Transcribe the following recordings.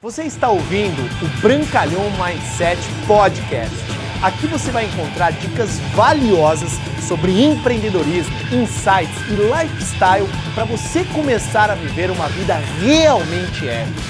Você está ouvindo o Brancalhão Mindset Podcast. Aqui você vai encontrar dicas valiosas sobre empreendedorismo, insights e lifestyle para você começar a viver uma vida realmente épica.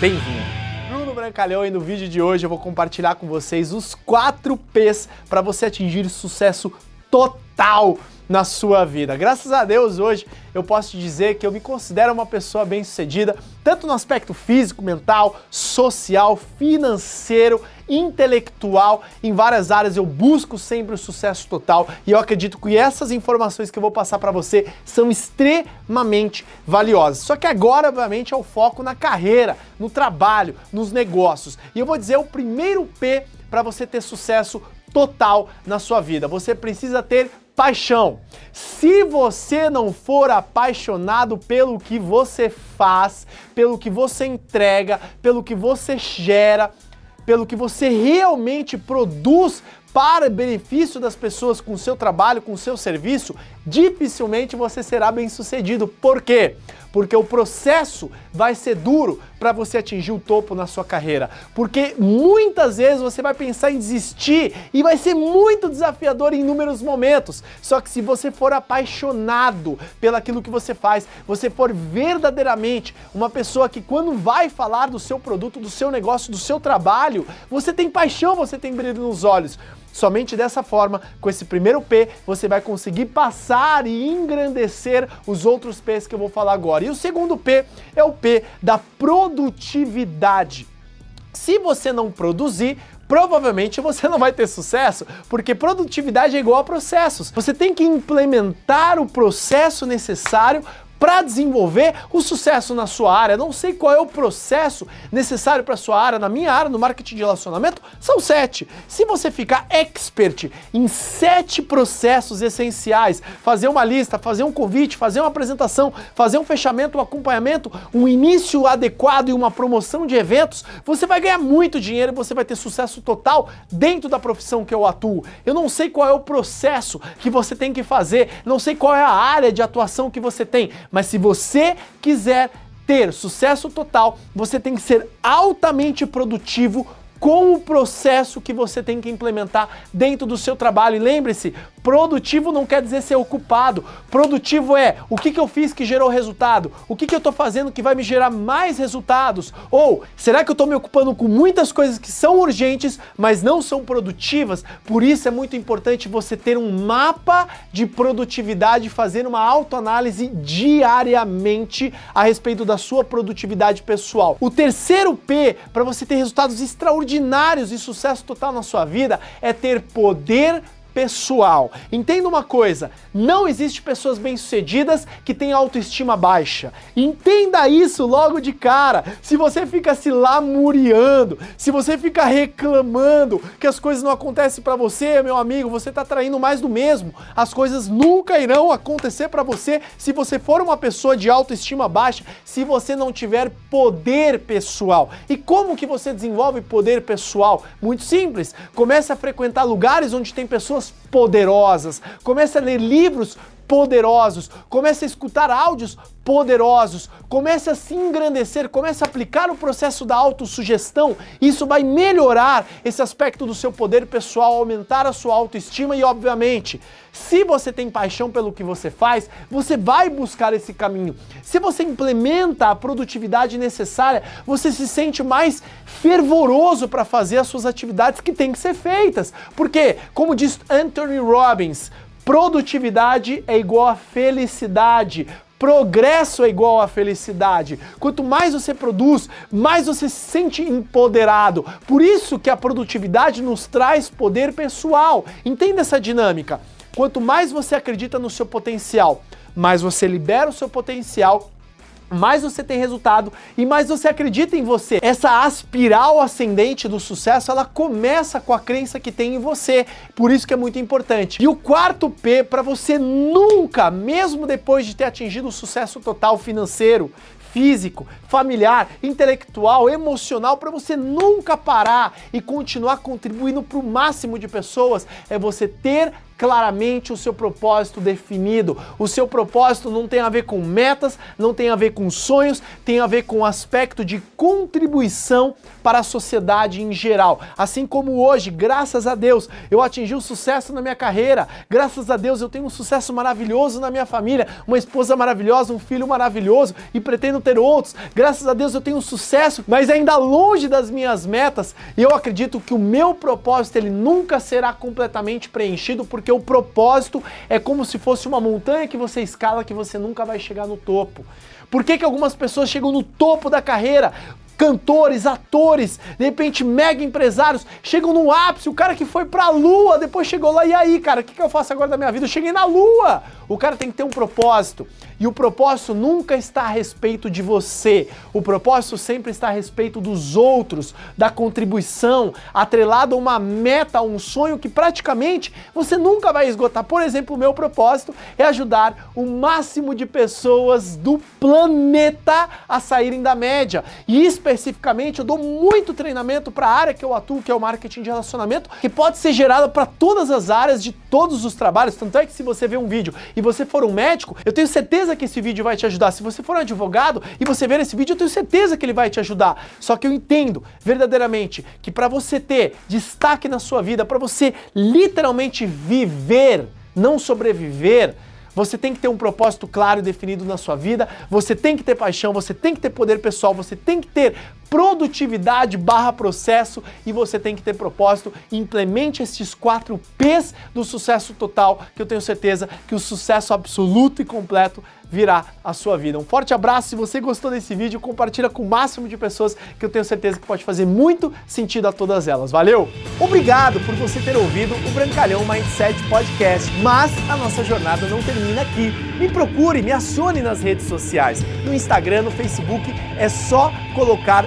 Bem-vindo! Bruno Brancalhão e no vídeo de hoje eu vou compartilhar com vocês os 4 P's para você atingir sucesso total na sua vida. Graças a Deus, hoje eu posso te dizer que eu me considero uma pessoa bem-sucedida, tanto no aspecto físico, mental, social, financeiro, intelectual, em várias áreas eu busco sempre o sucesso total e eu acredito que essas informações que eu vou passar para você são extremamente valiosas. Só que agora, obviamente, é o foco na carreira, no trabalho, nos negócios. E eu vou dizer o primeiro P para você ter sucesso total na sua vida. Você precisa ter paixão. Se você não for apaixonado pelo que você faz, pelo que você entrega, pelo que você gera, pelo que você realmente produz para benefício das pessoas com seu trabalho, com seu serviço, dificilmente você será bem sucedido. Por quê? Porque o processo vai ser duro para você atingir o topo na sua carreira. Porque muitas vezes você vai pensar em desistir e vai ser muito desafiador em inúmeros momentos. Só que se você for apaixonado pelaquilo que você faz, você for verdadeiramente uma pessoa que quando vai falar do seu produto, do seu negócio, do seu trabalho, você tem paixão, você tem brilho nos olhos. Somente dessa forma, com esse primeiro P, você vai conseguir passar e engrandecer os outros P's que eu vou falar agora. E o segundo P é o P da produtividade. Se você não produzir, provavelmente você não vai ter sucesso, porque produtividade é igual a processos. Você tem que implementar o processo necessário para desenvolver o sucesso na sua área. Não sei qual é o processo necessário para sua área. Na minha área, no marketing de relacionamento, são sete. Se você ficar expert em sete processos essenciais, fazer uma lista, fazer um convite, fazer uma apresentação, fazer um fechamento, um acompanhamento, um início adequado e uma promoção de eventos, você vai ganhar muito dinheiro e você vai ter sucesso total dentro da profissão que eu atuo. Eu não sei qual é o processo que você tem que fazer, não sei qual é a área de atuação que você tem, mas se você quiser ter sucesso total, você tem que ser altamente produtivo com o processo que você tem que implementar dentro do seu trabalho. E lembre-se, produtivo não quer dizer ser ocupado. Produtivo é o que, que eu fiz que gerou resultado, o que, que eu estou fazendo que vai me gerar mais resultados. Ou será que eu estou me ocupando com muitas coisas que são urgentes, mas não são produtivas? Por isso é muito importante você ter um mapa de produtividade, fazer uma autoanálise diariamente a respeito da sua produtividade pessoal. O terceiro P, para você ter resultados extraordinários, extraordinários e sucesso total na sua vida é ter poder pessoal. Entenda uma coisa, não existe pessoas bem-sucedidas que têm autoestima baixa. Entenda isso logo de cara. Se você fica se lamuriando, se você fica reclamando que as coisas não acontecem para você, meu amigo, você está traindo mais do mesmo. As coisas nunca irão acontecer para você se você for uma pessoa de autoestima baixa, se você não tiver poder pessoal. E como que você desenvolve poder pessoal? Muito simples. Comece a frequentar lugares onde tem pessoas pessoas poderosas, comece a ler livros poderosos, comece a escutar áudios poderosos, comece a se engrandecer, comece a aplicar o processo da autossugestão. Isso vai melhorar esse aspecto do seu poder pessoal, aumentar a sua autoestima e, obviamente, se você tem paixão pelo que você faz, você vai buscar esse caminho. Se você implementa a produtividade necessária, você se sente mais fervoroso para fazer as suas atividades que têm que ser feitas. Porque, como diz Anthony Robbins, Produtividade é igual a felicidade. Progresso é igual a felicidade. Quanto mais você produz, mais você se sente empoderado. Por isso que a produtividade nos traz poder pessoal. Entenda essa dinâmica. Quanto mais você acredita no seu potencial, mais você libera o seu potencial mais você tem resultado e mais você acredita em você. Essa aspiral ascendente do sucesso, ela começa com a crença que tem em você. Por isso que é muito importante. E o quarto P para você nunca, mesmo depois de ter atingido o sucesso total financeiro, físico, familiar, intelectual, emocional, para você nunca parar e continuar contribuindo para o máximo de pessoas, é você ter claramente o seu propósito definido. O seu propósito não tem a ver com metas, não tem a ver com sonhos, tem a ver com o aspecto de contribuição para a sociedade em geral. Assim como hoje, graças a Deus, eu atingi um sucesso na minha carreira, graças a Deus eu tenho um sucesso maravilhoso na minha família, uma esposa maravilhosa, um filho maravilhoso e pretendo ter outros. Graças a Deus eu tenho um sucesso, mas ainda longe das minhas metas, e eu acredito que o meu propósito ele nunca será completamente preenchido, porque o propósito é como se fosse uma montanha que você escala que você nunca vai chegar no topo. Por que, que algumas pessoas chegam no topo da carreira? Cantores, atores, de repente mega empresários, chegam no ápice, o cara que foi pra lua, depois chegou lá, e aí, cara, o que, que eu faço agora da minha vida? Eu cheguei na lua! O cara tem que ter um propósito. E o propósito nunca está a respeito de você. O propósito sempre está a respeito dos outros, da contribuição, atrelado a uma meta, a um sonho que praticamente você nunca vai esgotar. Por exemplo, o meu propósito é ajudar o máximo de pessoas do planeta a saírem da média. E especificamente, eu dou muito treinamento para a área que eu atuo, que é o marketing de relacionamento, que pode ser gerado para todas as áreas de todos os trabalhos. Tanto é que se você vê um vídeo e você for um médico, eu tenho certeza que esse vídeo vai te ajudar. Se você for um advogado e você ver esse vídeo, eu tenho certeza que ele vai te ajudar. Só que eu entendo verdadeiramente que para você ter destaque na sua vida, para você literalmente viver, não sobreviver, você tem que ter um propósito claro e definido na sua vida, você tem que ter paixão, você tem que ter poder pessoal, você tem que ter produtividade barra processo e você tem que ter propósito. Implemente esses quatro P's do sucesso total, que eu tenho certeza que o sucesso absoluto e completo virá a sua vida. Um forte abraço, se você gostou desse vídeo, compartilha com o máximo de pessoas que eu tenho certeza que pode fazer muito sentido a todas elas. Valeu? Obrigado por você ter ouvido o Brancalhão Mindset Podcast, mas a nossa jornada não termina aqui. Me procure, me acione nas redes sociais. No Instagram, no Facebook, é só colocar